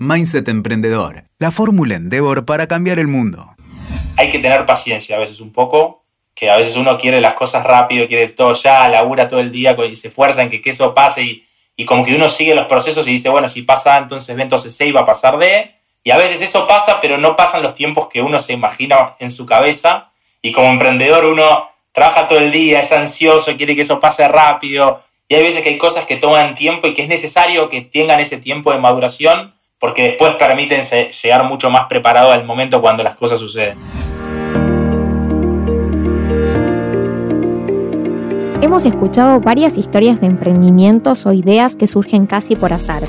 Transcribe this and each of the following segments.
Mindset Emprendedor, la fórmula Endeavor para cambiar el mundo. Hay que tener paciencia a veces un poco, que a veces uno quiere las cosas rápido, quiere todo ya, labura todo el día y se esfuerza en que, eso pase y, y como que uno sigue los procesos y dice, bueno, si pasa entonces B, entonces C va a pasar D. Y a veces eso pasa, pero no pasan los tiempos que uno se imagina en su cabeza. Y como emprendedor uno trabaja todo el día, es ansioso, quiere que eso pase rápido, y hay veces que hay cosas que toman tiempo y que es necesario que tengan ese tiempo de maduración porque después permiten llegar mucho más preparado al momento cuando las cosas suceden. Hemos escuchado varias historias de emprendimientos o ideas que surgen casi por azar.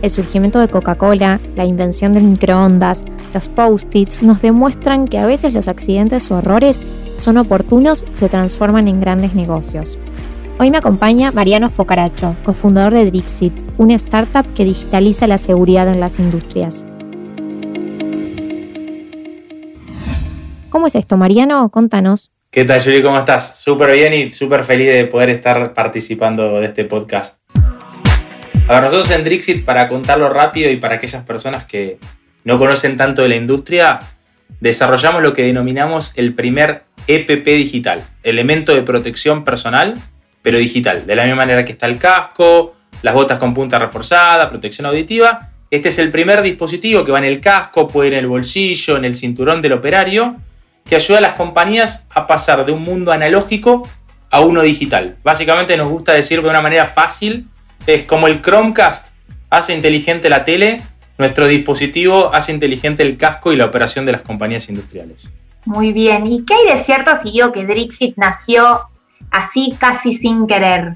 El surgimiento de Coca-Cola, la invención del microondas, los post-its nos demuestran que a veces los accidentes o errores son oportunos y se transforman en grandes negocios. Hoy me acompaña Mariano Focaracho, cofundador de Drixit, una startup que digitaliza la seguridad en las industrias. ¿Cómo es esto, Mariano? Contanos. ¿Qué tal, Julie? ¿Cómo estás? Súper bien y súper feliz de poder estar participando de este podcast. A ver, nosotros en Drixit, para contarlo rápido y para aquellas personas que no conocen tanto de la industria, desarrollamos lo que denominamos el primer EPP digital, elemento de protección personal pero digital. De la misma manera que está el casco, las botas con punta reforzada, protección auditiva. Este es el primer dispositivo que va en el casco, puede ir en el bolsillo, en el cinturón del operario, que ayuda a las compañías a pasar de un mundo analógico a uno digital. Básicamente nos gusta decir de una manera fácil, es como el Chromecast hace inteligente la tele, nuestro dispositivo hace inteligente el casco y la operación de las compañías industriales. Muy bien, ¿y qué hay de cierto si que Drixit nació así casi sin querer.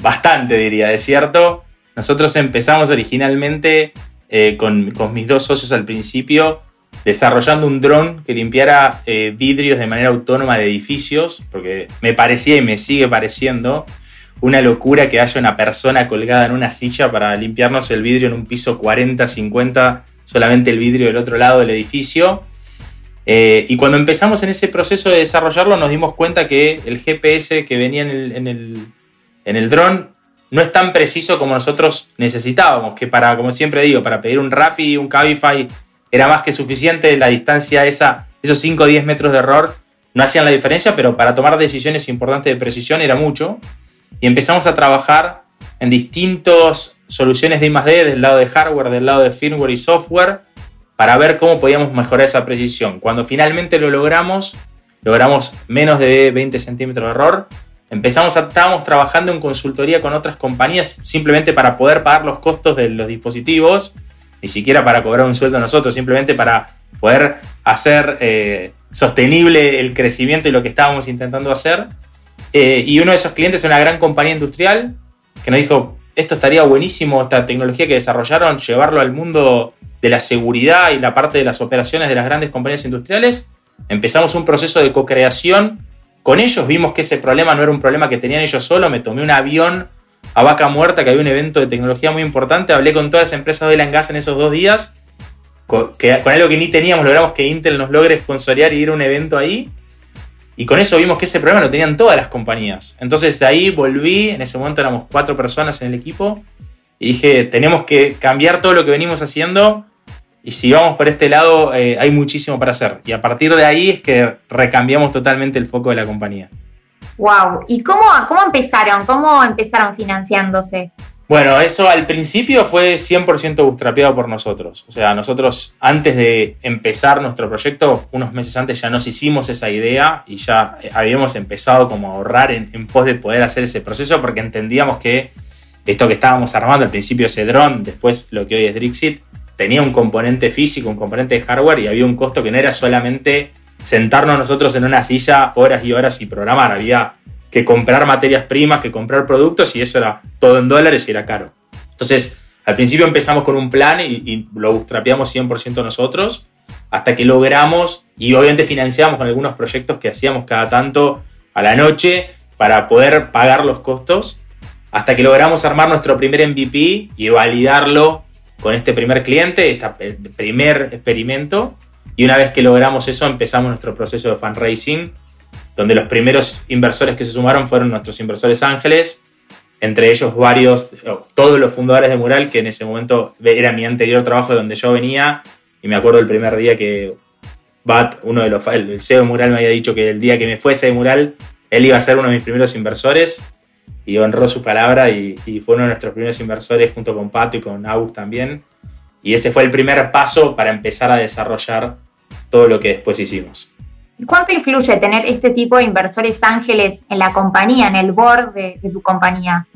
Bastante, diría, es cierto. Nosotros empezamos originalmente eh, con, mis dos socios al principio desarrollando un dron que limpiara eh, vidrios de manera autónoma de edificios, porque me parecía y me sigue pareciendo una locura que haya una persona colgada en una silla para limpiarnos el vidrio en un piso 40, 50, solamente el vidrio del otro lado del edificio. Eh, y cuando empezamos en ese proceso de desarrollarlo, nos dimos cuenta que el GPS que venía en el, en el, en el dron no es tan preciso como nosotros necesitábamos, que para, como siempre digo, para pedir un Rappi, un Cabify, era más que suficiente la distancia esa, esos 5 o 10 metros de error no hacían la diferencia, pero para tomar decisiones importantes de precisión era mucho. Y empezamos a trabajar en distintas soluciones de I+.D. del lado de hardware, del lado de firmware y software, para ver cómo podíamos mejorar esa precisión. Cuando finalmente lo logramos, logramos menos de 20 centímetros de error. Empezamos a, estábamos trabajando en consultoría con otras compañías simplemente para poder pagar los costos de los dispositivos, ni siquiera para cobrar un sueldo nosotros, simplemente para poder hacer eh, sostenible el crecimiento y lo que estábamos intentando hacer. Eh, y uno de esos clientes es una gran compañía industrial que nos dijo, esto estaría buenísimo, esta tecnología que desarrollaron, llevarlo al mundo de la seguridad y la parte de las operaciones de las grandes compañías industriales, empezamos un proceso de co-creación con ellos, vimos que ese problema no era un problema que tenían ellos solo, me tomé un avión a Vaca Muerta, que había un evento de tecnología muy importante, hablé con todas las empresas de oil and gas en esos dos días, con, con algo que ni teníamos, logramos que Intel nos logre sponsorear y ir a un evento ahí, y con eso vimos que ese problema lo tenían todas las compañías. Entonces de ahí volví, en ese momento éramos cuatro personas en el equipo, y dije, tenemos que cambiar todo lo que venimos haciendo y si vamos por este lado, eh, hay muchísimo para hacer. Y a partir de ahí es que recambiamos totalmente el foco de la compañía. Wow. ¿Y cómo, cómo empezaron? ¿Cómo empezaron financiándose? Bueno, eso al principio fue 100% bootstrapeado por nosotros. O sea, nosotros antes de empezar nuestro proyecto, unos meses antes ya nos hicimos esa idea y ya eh, habíamos empezado como a ahorrar en, en pos de poder hacer ese proceso porque entendíamos que esto que estábamos armando al principio ese dron, después lo que hoy es Drixit, tenía un componente físico, un componente de hardware y había un costo que no era solamente sentarnos nosotros en una silla horas y horas y programar, había que comprar materias primas, que comprar productos y eso era todo en dólares y era caro. Entonces, al principio empezamos con un plan y, lo bootstrapeamos 100% nosotros, hasta que logramos, y obviamente financiamos con algunos proyectos que hacíamos cada tanto a la noche para poder pagar los costos, hasta que logramos armar nuestro primer MVP y validarlo con este primer cliente, este primer experimento. Y una vez que logramos eso, empezamos nuestro proceso de fundraising, donde los primeros inversores que se sumaron fueron nuestros inversores ángeles, entre ellos varios, todos los fundadores de Mural, que en ese momento era mi anterior trabajo de donde yo venía, y me acuerdo el primer día que Bat, uno de los, el CEO de Mural me había dicho que el día que me fuese de Mural, él iba a ser uno de mis primeros inversores, y honró su palabra y, fue uno de nuestros primeros inversores junto con Pato y con August también. Y ese fue el primer paso para empezar a desarrollar todo lo que después hicimos. ¿Cuánto influye tener este tipo de inversores ángeles en la compañía, en el board de, tu compañía?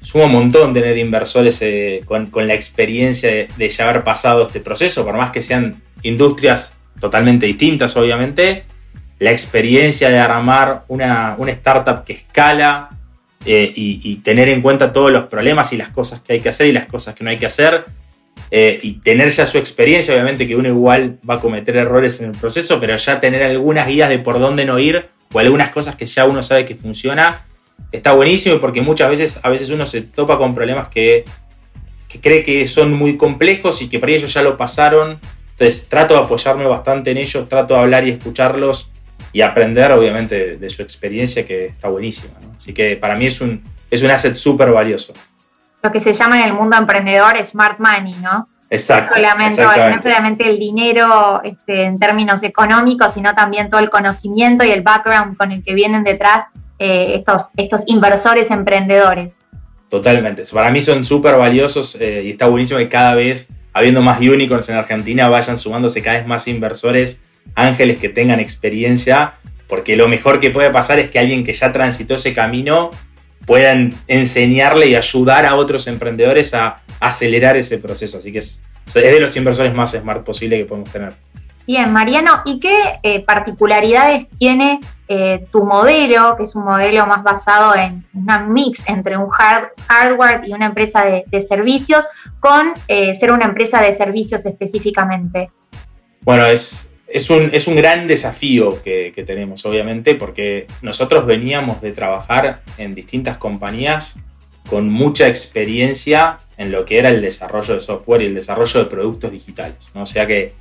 Suma un montón tener inversores eh, con, la experiencia de, ya haber pasado este proceso, por más que sean industrias totalmente distintas, obviamente. La experiencia de armar una, startup que escala eh, y, tener en cuenta todos los problemas y las cosas que hay que hacer y las cosas que no hay que hacer, eh, y tener ya su experiencia, obviamente que uno igual va a cometer errores en el proceso, pero ya tener algunas guías de por dónde no ir o algunas cosas que ya uno sabe que funciona, está buenísimo porque muchas veces, a veces uno se topa con problemas que, cree que son muy complejos y que para ellos ya lo pasaron. Entonces trato de apoyarme bastante en ellos, trato de hablar y escucharlos y aprender obviamente de su experiencia que está buenísima. Así que para mí es un, es un asset súper valioso lo que se llama en el mundo emprendedor smart money, ¿no? Exacto. No solamente, no solamente el dinero este, en términos económicos, sino también todo el conocimiento y el background con el que vienen detrás eh, estos, estos inversores emprendedores. Totalmente. Para mí son súper valiosos eh, y está buenísimo que cada vez, habiendo más unicorns en Argentina, vayan sumándose cada vez más inversores, ángeles que tengan experiencia, porque lo mejor que puede pasar es que alguien que ya transitó ese camino puedan enseñarle y ayudar a otros emprendedores a acelerar ese proceso. Así que es, de los inversores más smart posible que podemos tener. Bien, Mariano, ¿y qué eh, particularidades tiene eh, tu modelo, que es un modelo más basado en una mix entre un hardware y una empresa de, servicios, con eh, ser una empresa de servicios específicamente? Bueno, es, es un, gran desafío que, tenemos, obviamente, porque nosotros veníamos de trabajar en distintas compañías con mucha experiencia en lo que era el desarrollo de software y el desarrollo de productos digitales. ¿no? O sea que,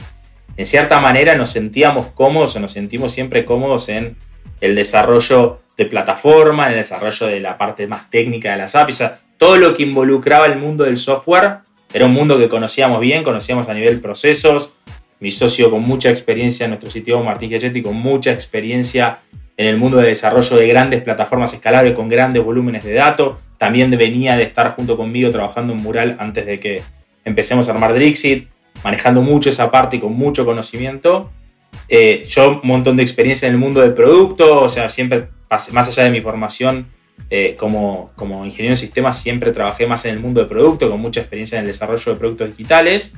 en cierta manera, nos sentíamos cómodos o nos sentimos siempre cómodos en el desarrollo de plataforma, en el desarrollo de la parte más técnica de las APIs. O sea, todo lo que involucraba el mundo del software era un mundo que conocíamos bien, conocíamos a nivel procesos, mi socio con mucha experiencia, nuestro sitio Martín Giachetti, con mucha experiencia en el mundo de desarrollo de grandes plataformas escalables con grandes volúmenes de datos. También venía de estar junto conmigo trabajando en Mural antes de que empecemos a armar Drixit, manejando mucho esa parte y con mucho conocimiento. Eh, yo un montón de experiencia en el mundo del producto, o sea, siempre, más allá de mi formación eh, como, como ingeniero en sistemas, siempre trabajé más en el mundo del producto, con mucha experiencia en el desarrollo de productos digitales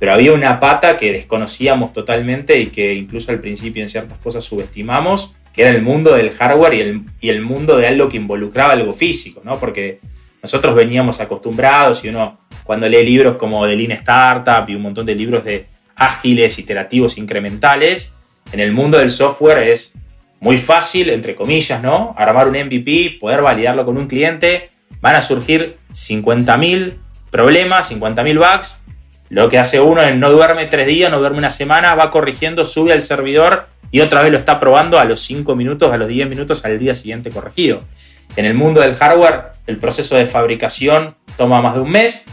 pero había una pata que desconocíamos totalmente y que incluso al principio en ciertas cosas subestimamos, que era el mundo del hardware y el, y el mundo de algo que involucraba algo físico, ¿no? Porque nosotros veníamos acostumbrados y uno cuando lee libros como de Lean Startup y un montón de libros de ágiles, iterativos, incrementales, en el mundo del software es muy fácil, entre comillas, ¿no? Armar un MVP, poder validarlo con un cliente, van a surgir 50.000 problemas, 50.000 bugs, lo que hace uno es no duerme tres días, no duerme una semana, va corrigiendo, sube al servidor y otra vez lo está probando a los 5 minutos, a los 10 minutos, al día siguiente corregido. En el mundo del hardware, el proceso de fabricación toma más de un mes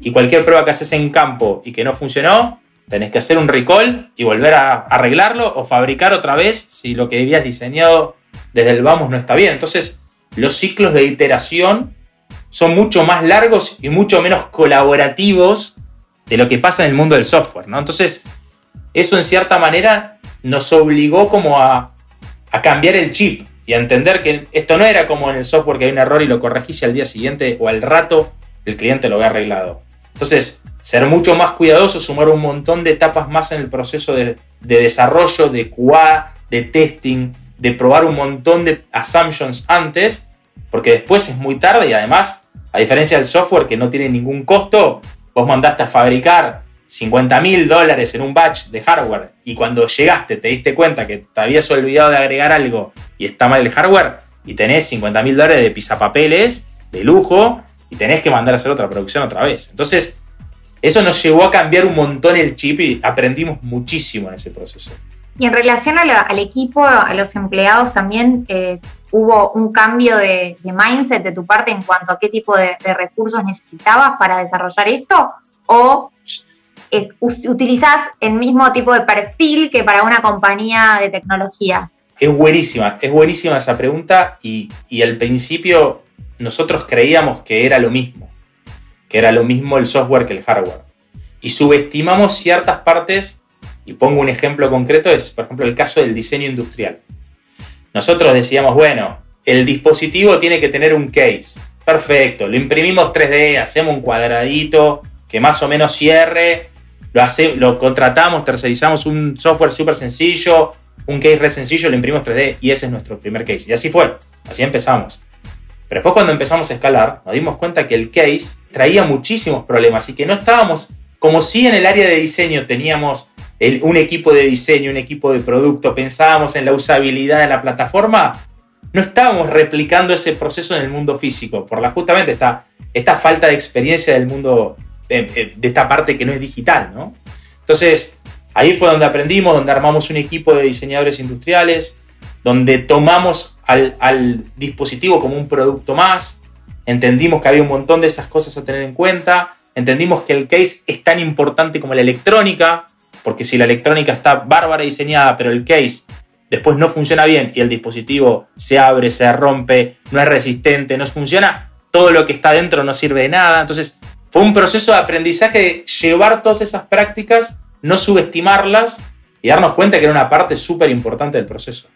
y cualquier prueba que haces en campo y que no funcionó, tenés que hacer un recall y volver a arreglarlo o fabricar otra vez si lo que habías diseñado desde el vamos no está bien. Entonces, los ciclos de iteración son mucho más largos y mucho menos colaborativos de lo que pasa en el mundo del software, ¿no? Entonces, eso en cierta manera nos obligó como a, cambiar el chip y a entender que esto no era como en el software que hay un error y lo corregís al día siguiente o al rato el cliente lo ve arreglado. Entonces, ser mucho más cuidadoso, sumar un montón de etapas más en el proceso de, de desarrollo, de QA, de testing, de probar un montón de assumptions antes, porque después es muy tarde y además, a diferencia del software que no tiene ningún costo, vos mandaste a fabricar 50 mil dólares en un batch de hardware y cuando llegaste te diste cuenta que te habías olvidado de agregar algo y está mal el hardware y tenés 50 mil dólares de pisapapeles de lujo y tenés que mandar a hacer otra producción otra vez. Entonces, eso nos llevó a cambiar un montón el chip y aprendimos muchísimo en ese proceso. Y en relación al equipo, a los empleados también, eh, ¿hubo un cambio de, mindset de tu parte en cuanto a qué tipo de, recursos necesitabas para desarrollar esto? ¿O eh, utilizás el mismo tipo de perfil que para una compañía de tecnología? Es buenísima, es buenísima esa pregunta y, y al principio nosotros creíamos que era lo mismo, que era lo mismo el software que el hardware. Y subestimamos ciertas partes y pongo un ejemplo concreto, es por ejemplo el caso del diseño industrial. Nosotros decíamos, bueno, el dispositivo tiene que tener un case. Perfecto, lo imprimimos 3D, hacemos un cuadradito que más o menos cierre, lo, hace, lo contratamos, tercerizamos un software súper sencillo, un case re sencillo, lo imprimimos 3D y ese es nuestro primer case. Y así fue, así empezamos. Pero después cuando empezamos a escalar, nos dimos cuenta que el case traía muchísimos problemas y que no estábamos, como si en el área de diseño teníamos un equipo de diseño, un equipo de producto, pensábamos en la usabilidad de la plataforma, no estábamos replicando ese proceso en el mundo físico, por la justamente esta, esta falta de experiencia del mundo, eh, eh, de esta parte que no es digital, ¿no? Entonces, ahí fue donde aprendimos, donde armamos un equipo de diseñadores industriales, donde tomamos al, al dispositivo como un producto más, entendimos que había un montón de esas cosas a tener en cuenta, entendimos que el case es tan importante como la electrónica, porque si la electrónica está bárbara diseñada, pero el case después no funciona bien y el dispositivo se abre, se rompe, no es resistente, no funciona, todo lo que está dentro no sirve de nada. Entonces, fue un proceso de aprendizaje de llevar todas esas prácticas, no subestimarlas y darnos cuenta que era una parte súper importante del proceso.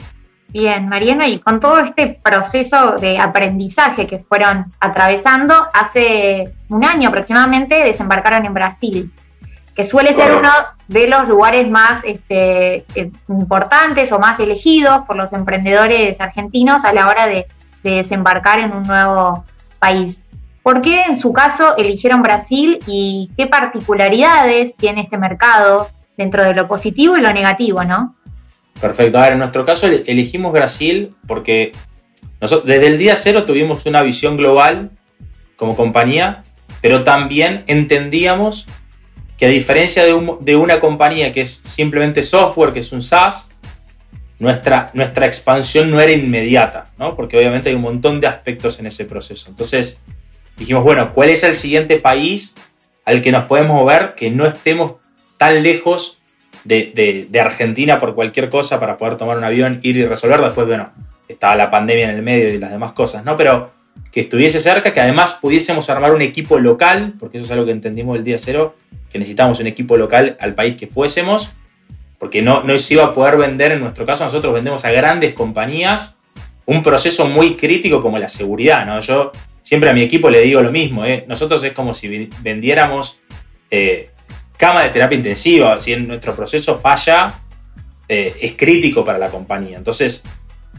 Bien, Mariana, y con todo este proceso de aprendizaje que fueron atravesando, hace un año aproximadamente desembarcaron en Brasil que suele ser uno de los lugares más este, eh, importantes o más elegidos por los emprendedores argentinos a la hora de, desembarcar en un nuevo país. ¿Por qué en su caso eligieron Brasil y qué particularidades tiene este mercado dentro de lo positivo y lo negativo, no? Perfecto. A ver, en nuestro caso elegimos Brasil porque nosotros desde el día cero tuvimos una visión global como compañía, pero también entendíamos que a diferencia de, una compañía que es simplemente software, que es un SaaS, nuestra, nuestra expansión no era inmediata, ¿no? porque obviamente hay un montón de aspectos en ese proceso. Entonces dijimos, bueno, ¿cuál es el siguiente país al que nos podemos mover que no estemos tan lejos de, de, Argentina por cualquier cosa para poder tomar un avión, ir y resolver? Después, bueno, estaba la pandemia en el medio y las demás cosas, ¿no? Pero que estuviese cerca, que además pudiésemos armar un equipo local, porque eso es algo que entendimos el día cero, que necesitábamos un equipo local al país que fuésemos, porque no, no se iba a poder vender, en nuestro caso nosotros vendemos a grandes compañías un proceso muy crítico como la seguridad, ¿no? Yo siempre a mi equipo le digo lo mismo, ¿eh? nosotros es como si vendiéramos eh, cama de terapia intensiva, si en nuestro proceso falla, eh, es crítico para la compañía. Entonces,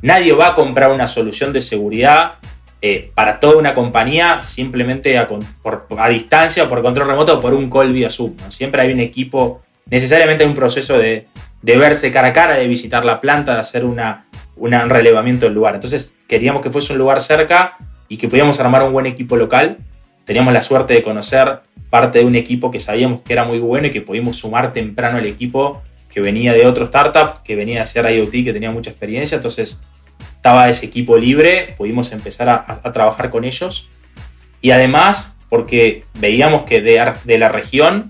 nadie va a comprar una solución de seguridad eh, para toda una compañía simplemente a, distancia o por control remoto o por un call vía Zoom. Siempre hay un equipo, necesariamente hay un proceso de, verse cara a cara, de visitar la planta, de hacer una, un relevamiento del lugar. Entonces queríamos que fuese un lugar cerca y que pudiéramos armar un buen equipo local. Teníamos la suerte de conocer parte de un equipo que sabíamos que era muy bueno y que pudimos sumar temprano al equipo que venía de otro startup, que venía de hacer IoT, que tenía mucha experiencia. Entonces estaba ese equipo libre, pudimos empezar a, trabajar con ellos. Y además, porque veíamos que de, la región,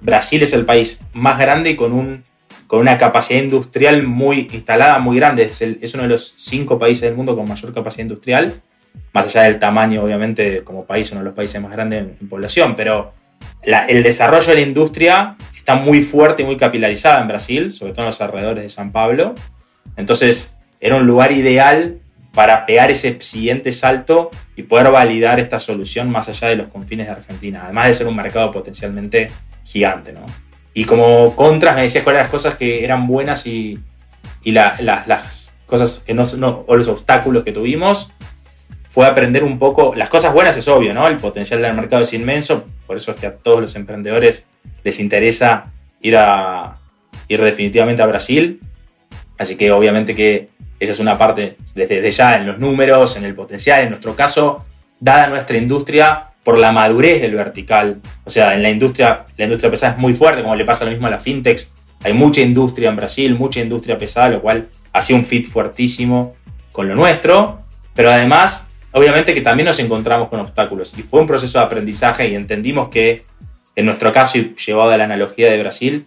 Brasil es el país más grande con, un, con una capacidad industrial muy instalada, muy grande. Es, es, uno de los cinco países del mundo con mayor capacidad industrial, más allá del tamaño, obviamente, como país, uno de los países más grandes en, población. Pero el desarrollo de la industria está muy fuerte y muy capilarizada en Brasil, sobre todo en los alrededores de San Pablo. Entonces, era un lugar ideal para pegar ese siguiente salto y poder validar esta solución más allá de los confines de Argentina, además de ser un mercado potencialmente gigante. ¿no? Y como contras me decías cuáles eran las cosas que eran buenas y, las cosas que no, no, o los obstáculos que tuvimos, fue aprender un poco, las cosas buenas es obvio, ¿no? El potencial del mercado es inmenso, por eso es que a todos los emprendedores les interesa ir, a, ir definitivamente a Brasil, así que obviamente que esa es una parte desde ya en los números, en el potencial, en nuestro caso, dada nuestra industria por la madurez del vertical. O sea, en la industria, la industria pesada es muy fuerte, como le pasa lo mismo a la fintech hay mucha industria en Brasil, mucha industria pesada, lo cual hacía un fit fuertísimo con lo nuestro, pero además, obviamente que también nos encontramos con obstáculos y fue un proceso de aprendizaje y entendimos que, en nuestro caso, y llevado a la analogía de Brasil,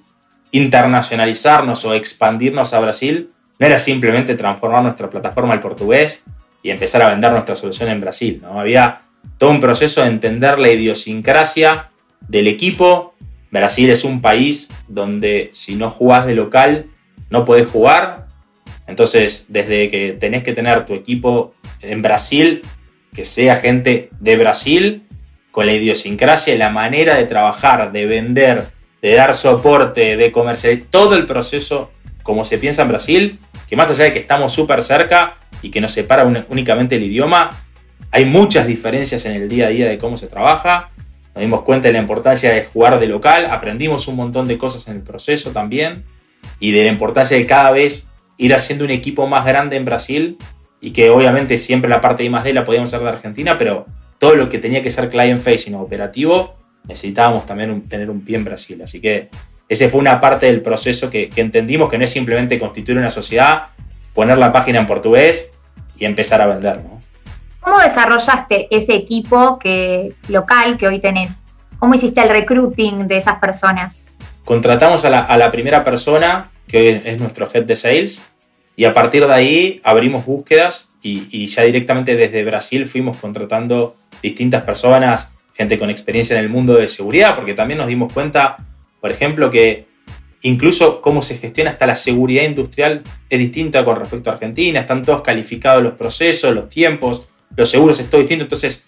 internacionalizarnos o expandirnos a Brasil no era simplemente transformar nuestra plataforma al portugués y empezar a vender nuestra solución en Brasil, ¿no? Había todo un proceso de entender la idiosincrasia del equipo. Brasil es un país donde si no jugás de local no podés jugar. Entonces, desde que tenés que tener tu equipo en Brasil, que sea gente de Brasil, con la idiosincrasia y la manera de trabajar, de vender, de dar soporte, de comercializar, todo el proceso como se piensa en Brasil, que más allá de que estamos súper cerca y que nos separa únicamente el idioma, hay muchas diferencias en el día a día de cómo se trabaja. Nos dimos cuenta de la importancia de jugar de local, aprendimos un montón de cosas en el proceso también y de la importancia de cada vez ir haciendo un equipo más grande en Brasil y que obviamente siempre la parte de I+D la podíamos hacer de Argentina, pero todo lo que tenía que ser client facing o operativo necesitábamos también tener un pie en Brasil. Así que esa fue una parte del proceso que, que entendimos que no es simplemente constituir una sociedad, poner la página en portugués y empezar a vender. ¿no? ¿Cómo desarrollaste ese equipo que, local que hoy tenés? ¿Cómo hiciste el recruiting de esas personas? Contratamos a la, primera persona, que hoy es nuestro head de sales, y a partir de ahí abrimos búsquedas y, y, ya directamente desde Brasil fuimos contratando distintas personas, gente con experiencia en el mundo de seguridad, porque también nos dimos cuenta, por ejemplo, que incluso cómo se gestiona hasta la seguridad industrial es distinta con respecto a Argentina, están todos calificados los procesos, los tiempos, los seguros es todo distinto, entonces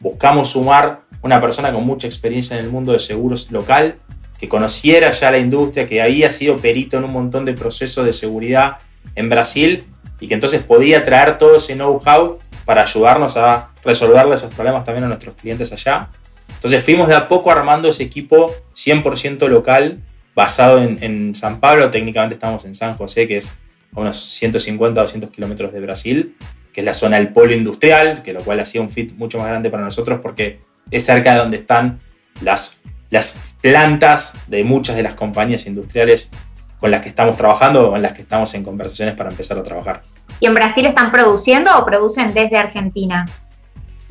buscamos sumar una persona con mucha experiencia en el mundo de seguros local, que conociera ya la industria, que había sido perito en un montón de procesos de seguridad en Brasil y que entonces podía traer todo ese know-how para ayudarnos a resolver esos problemas también a nuestros clientes allá. Entonces fuimos de a poco armando ese equipo 100% local, basado en, San Pablo, técnicamente estamos en San José, que es a unos 150 o 200 kilómetros de Brasil, que es la zona del polo industrial, que lo cual hacía un fit mucho más grande para nosotros porque es cerca de donde están las, las plantas de muchas de las compañías industriales con las que estamos trabajando o con las que estamos en conversaciones para empezar a trabajar. ¿Y en Brasil están produciendo o producen desde Argentina?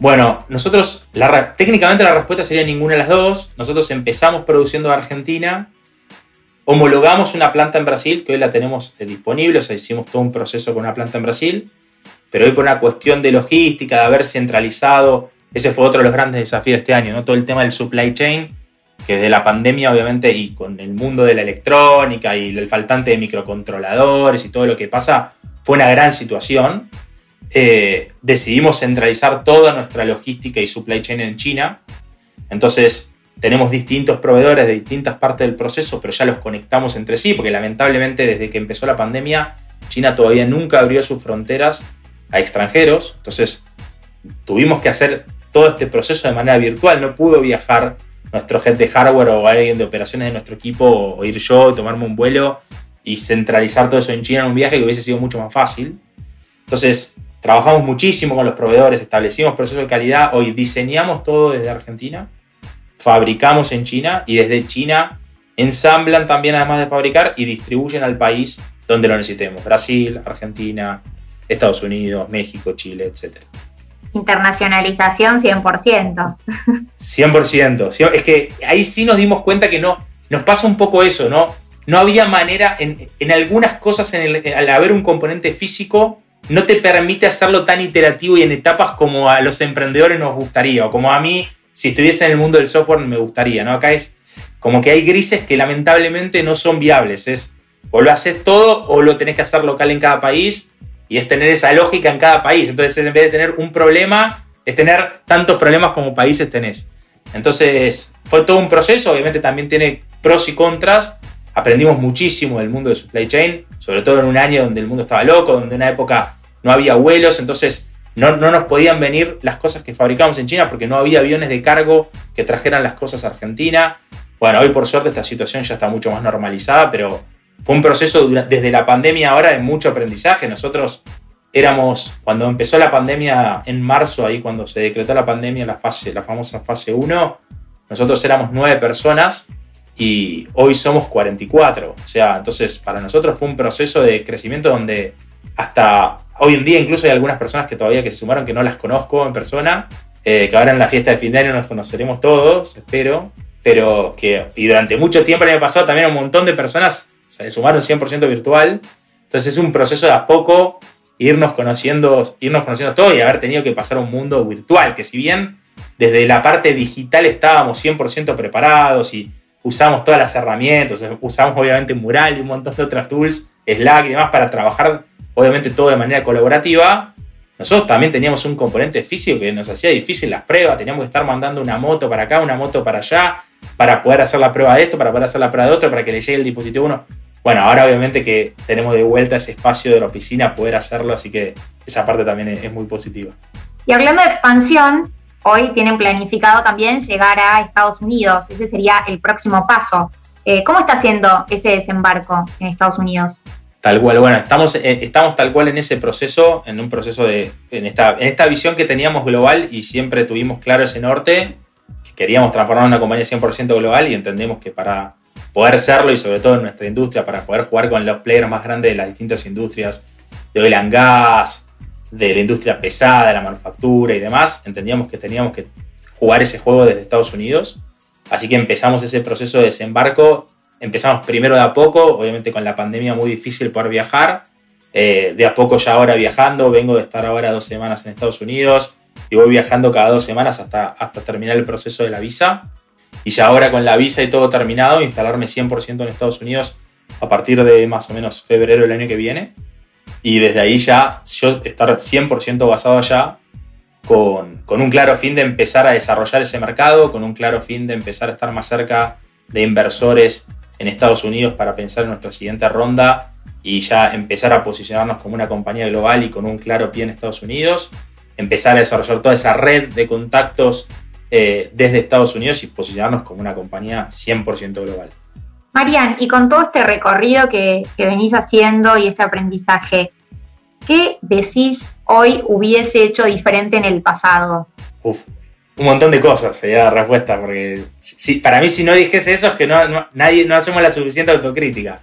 Bueno, nosotros, técnicamente la respuesta sería ninguna de las dos. Nosotros empezamos produciendo en Argentina, homologamos una planta en Brasil, que hoy la tenemos eh, disponible, o sea, hicimos todo un proceso con una planta en Brasil, pero hoy por una cuestión de logística, de haber centralizado, ese fue otro de los grandes desafíos de este año, ¿no? Todo el tema del supply chain, que desde la pandemia, obviamente, y con el mundo de la electrónica y el faltante de microcontroladores y todo lo que pasa, fue una gran situación. Eh, decidimos centralizar toda nuestra logística y supply chain en China. Entonces, tenemos distintos proveedores de distintas partes del proceso, pero ya los conectamos entre sí, porque lamentablemente desde que empezó la pandemia, China todavía nunca abrió sus fronteras a extranjeros, entonces tuvimos que hacer todo este proceso de manera virtual, no pudo viajar nuestro head de hardware o alguien de operaciones de nuestro equipo o ir yo, tomarme un vuelo y centralizar todo eso en China en un viaje que hubiese sido mucho más fácil. Entonces, trabajamos muchísimo con los proveedores, establecimos procesos de calidad, hoy diseñamos todo desde Argentina, fabricamos en China y desde China ensamblan también además de fabricar y distribuyen al país donde lo necesitemos, Brasil, Argentina, Estados Unidos, México, Chile, etc. Internacionalización 100%. 100%. Es que ahí sí nos dimos cuenta que no, nos pasa un poco eso, ¿no? No había manera, en, en algunas cosas, en el, al haber un componente físico, no te permite hacerlo tan iterativo y en etapas como a los emprendedores nos gustaría, o como a mí, si estuviese en el mundo del software, me gustaría, ¿no? Acá es como que hay grises que lamentablemente no son viables. Es o lo haces todo o lo tenés que hacer local en cada país y es tener esa lógica en cada país. Entonces, en vez de tener un problema, es tener tantos problemas como países tenés. Entonces, fue todo un proceso, obviamente también tiene pros y contras. Aprendimos muchísimo del mundo de supply chain, sobre todo en un año donde el mundo estaba loco, donde en una época no había vuelos, entonces no, no nos podían venir las cosas que fabricamos en China porque no había aviones de cargo que trajeran las cosas a Argentina. Bueno, hoy por suerte esta situación ya está mucho más normalizada, pero fue un proceso desde la pandemia ahora de mucho aprendizaje. Nosotros éramos, cuando empezó la pandemia en marzo, ahí cuando se decretó la pandemia, la, fase, la famosa fase 1, nosotros éramos nueve personas y hoy somos 44. O sea, entonces para nosotros fue un proceso de crecimiento donde hasta hoy en día incluso hay algunas personas que todavía que se sumaron que no las conozco en persona, eh, que ahora en la fiesta de fin de año nos conoceremos todos, espero, pero que, y durante mucho tiempo el año pasado también un montón de personas se sumaron 100% virtual, entonces es un proceso de a poco irnos conociendo, irnos conociendo todo y haber tenido que pasar a un mundo virtual, que si bien desde la parte digital estábamos 100% preparados y usamos todas las herramientas, usamos obviamente Mural y un montón de otras tools, Slack y demás para trabajar obviamente todo de manera colaborativa. Nosotros también teníamos un componente físico que nos hacía difícil las pruebas, teníamos que estar mandando una moto para acá, una moto para allá, para poder hacer la prueba de esto, para poder hacer la prueba de otro, para que le llegue el dispositivo uno. Bueno, ahora obviamente que tenemos de vuelta ese espacio de la oficina, poder hacerlo, así que esa parte también es, muy positiva. Y hablando de expansión, hoy tienen planificado también llegar a Estados Unidos, ese sería el próximo paso. Eh, ¿Cómo está haciendo ese desembarco en Estados Unidos? Tal cual, bueno, estamos, eh, estamos tal cual en ese proceso, en un proceso de, en esta, en esta visión que teníamos global y siempre tuvimos claro ese norte, que queríamos transformar una compañía 100% global y entendemos que para poder serlo y sobre todo en nuestra industria, para poder jugar con los players más grandes de las distintas industrias, de oil and gas, de la industria pesada, de la manufactura y demás, entendíamos que teníamos que jugar ese juego desde Estados Unidos. Así que empezamos ese proceso de desembarco empezamos primero de a poco, obviamente con la pandemia muy difícil poder viajar, eh, de a poco ya ahora viajando, vengo de estar ahora dos semanas en Estados Unidos y voy viajando cada dos semanas hasta, hasta terminar el proceso de la visa. Y ya ahora con la visa y todo terminado, instalarme 100% en Estados Unidos a partir de más o menos febrero del año que viene. Y desde ahí ya yo estar 100% basado allá con, con, un claro fin de empezar a desarrollar ese mercado, con un claro fin de empezar a estar más cerca de inversores en Estados Unidos para pensar en nuestra siguiente ronda y ya empezar a posicionarnos como una compañía global y con un claro pie en Estados Unidos, empezar a desarrollar toda esa red de contactos eh, desde Estados Unidos y posicionarnos como una compañía 100% global. Marian, y con todo este recorrido que, que venís haciendo y este aprendizaje, ¿qué decís hoy hubiese hecho diferente en el pasado? Uf, un montón de cosas sería la respuesta, porque si, para mí si no dijese eso es que no, nadie, no hacemos la suficiente autocrítica.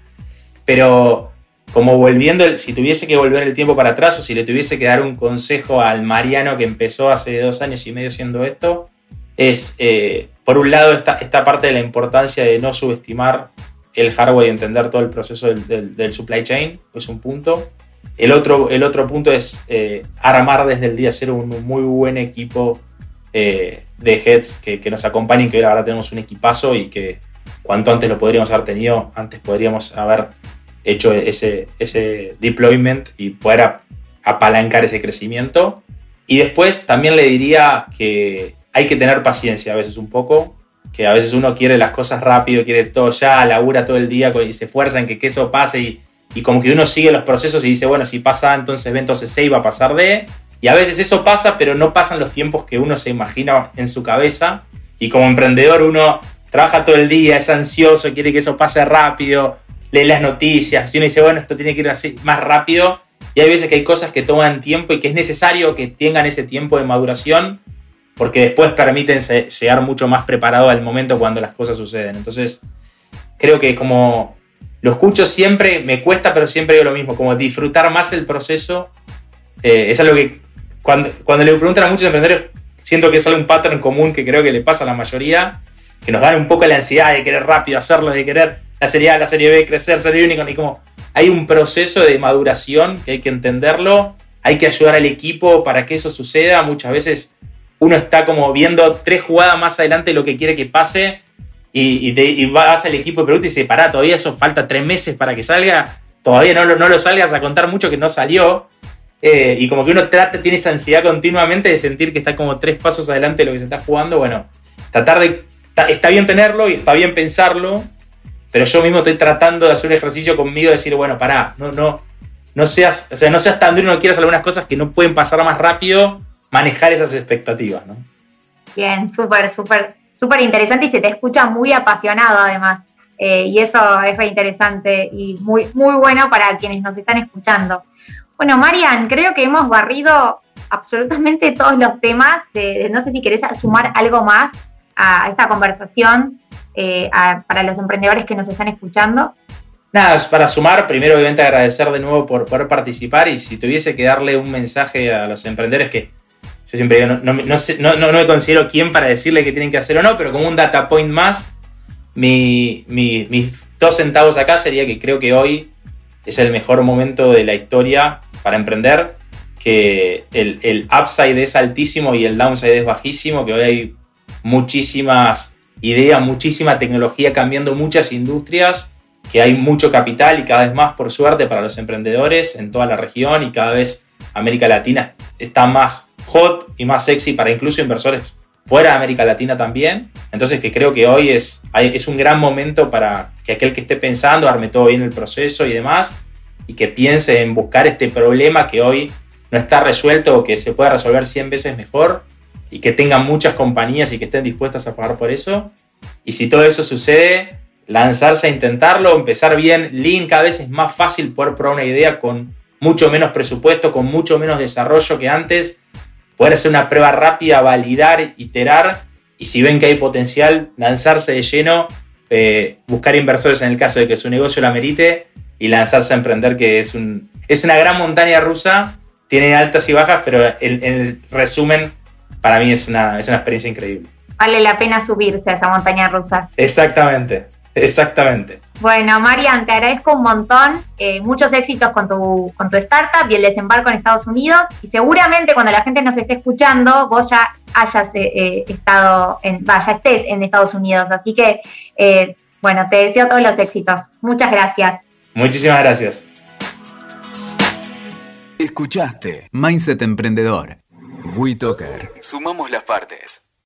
Pero como volviendo, si tuviese que volver el tiempo para atrás o si le tuviese que dar un consejo al Mariano que empezó hace dos años y medio haciendo esto, es, eh, por un lado, esta, esta parte de la importancia de no subestimar el hardware y entender todo el proceso del, supply chain, es un punto. El otro, el otro punto es eh, armar desde el día cero un muy buen equipo eh, de heads que, nos acompañen, que ahora tenemos un equipazo y que cuanto antes lo podríamos haber tenido, antes podríamos haber hecho ese, ese deployment y poder apalancar ese crecimiento. Y después también le diría que hay que tener paciencia a veces un poco, que a veces uno quiere las cosas rápido, quiere todo ya, labura todo el día y se esfuerza en que, eso pase y, y como que uno sigue los procesos y dice, bueno, si pasa entonces B, entonces C va a pasar D y a veces eso pasa, pero no pasan los tiempos que uno se imagina en su cabeza. Y como emprendedor uno trabaja todo el día, es ansioso, quiere que eso pase rápido, lee las noticias y uno dice, bueno, esto tiene que ir así más rápido. Y hay veces que hay cosas que toman tiempo y que es necesario que tengan ese tiempo de maduración porque después permiten llegar mucho más preparado al momento cuando las cosas suceden. Entonces, creo que como lo escucho siempre, me cuesta, pero siempre digo lo mismo, como disfrutar más el proceso. Eh, es algo que cuando, cuando le preguntan a muchos emprendedores, siento que es un pattern común que creo que le pasa a la mayoría, que nos dan un poco la ansiedad de querer rápido hacerlo, de querer la serie A, la serie B, crecer, ser único, y como hay un proceso de maduración que hay que entenderlo, hay que ayudar al equipo para que eso suceda, muchas veces uno está como viendo tres jugadas más adelante lo que quiere que pase y, y, vas al equipo de pregunta y dice, pará, todavía eso falta tres meses para que salga, todavía no, no lo salgas a contar mucho que no salió, eh, y como que uno trata, tiene esa ansiedad continuamente de sentir que está como tres pasos adelante de lo que se está jugando. Bueno, tratar de. Está, bien tenerlo y está bien pensarlo, pero yo mismo estoy tratando de hacer un ejercicio conmigo de decir, bueno, pará, no, no, no seas, o sea, no seas tan duro, no quieras algunas cosas que no pueden pasar más rápido, manejar esas expectativas, ¿no? Bien, súper, súper, súper interesante y se te escucha muy apasionado además. Eh, y eso es re interesante y muy, muy bueno para quienes nos están escuchando. Bueno, Marian, creo que hemos barrido absolutamente todos los temas. no sé si querés sumar algo más a esta conversación eh, para los emprendedores que nos están escuchando? Nada, para sumar, primero obviamente agradecer de nuevo por poder participar y si tuviese que darle un mensaje a los emprendedores que yo siempre digo, no, no, me considero quién para decirle qué tienen que hacer o no, pero como un data point más, mis dos centavos acá sería que creo que hoy es el mejor momento de la historia para emprender, que el, el upside es altísimo y el downside es bajísimo, que hoy hay muchísimas ideas, muchísima tecnología cambiando muchas industrias, que hay mucho capital y cada vez más, por suerte, para los emprendedores en toda la región y cada vez América Latina está más hot y más sexy para incluso inversores fuera de América Latina también. Entonces que creo que hoy es, es un gran momento para que aquel que esté pensando arme todo bien el proceso y demás y que piense en buscar este problema que hoy no está resuelto o que se pueda resolver 100 veces mejor y que tengan muchas compañías y que estén dispuestas a pagar por eso. Y si todo eso sucede, lanzarse a intentarlo, empezar bien. Lean cada vez es más fácil poder probar una idea con mucho menos presupuesto, con mucho menos desarrollo que antes. Poder hacer una prueba rápida, validar, iterar y si ven que hay potencial, lanzarse de lleno, eh, buscar inversores en el caso de que su negocio la merite y lanzarse a emprender, que es, un, es una gran montaña rusa, tiene altas y bajas, pero en el resumen para mí es una, es una experiencia increíble. Vale la pena subirse a esa montaña rusa. Exactamente, exactamente. Bueno, Marian, te agradezco un montón. Eh, muchos éxitos con tu, con tu startup y el desembarco en Estados Unidos. Y seguramente cuando la gente nos esté escuchando, vos ya hayas eh, eh, estado, en, vaya, estés en Estados Unidos. Así que, bueno, te deseo todos los éxitos. Muchas gracias. Muchísimas gracias. Escuchaste Mindset Emprendedor WeToker. Sumamos las partes.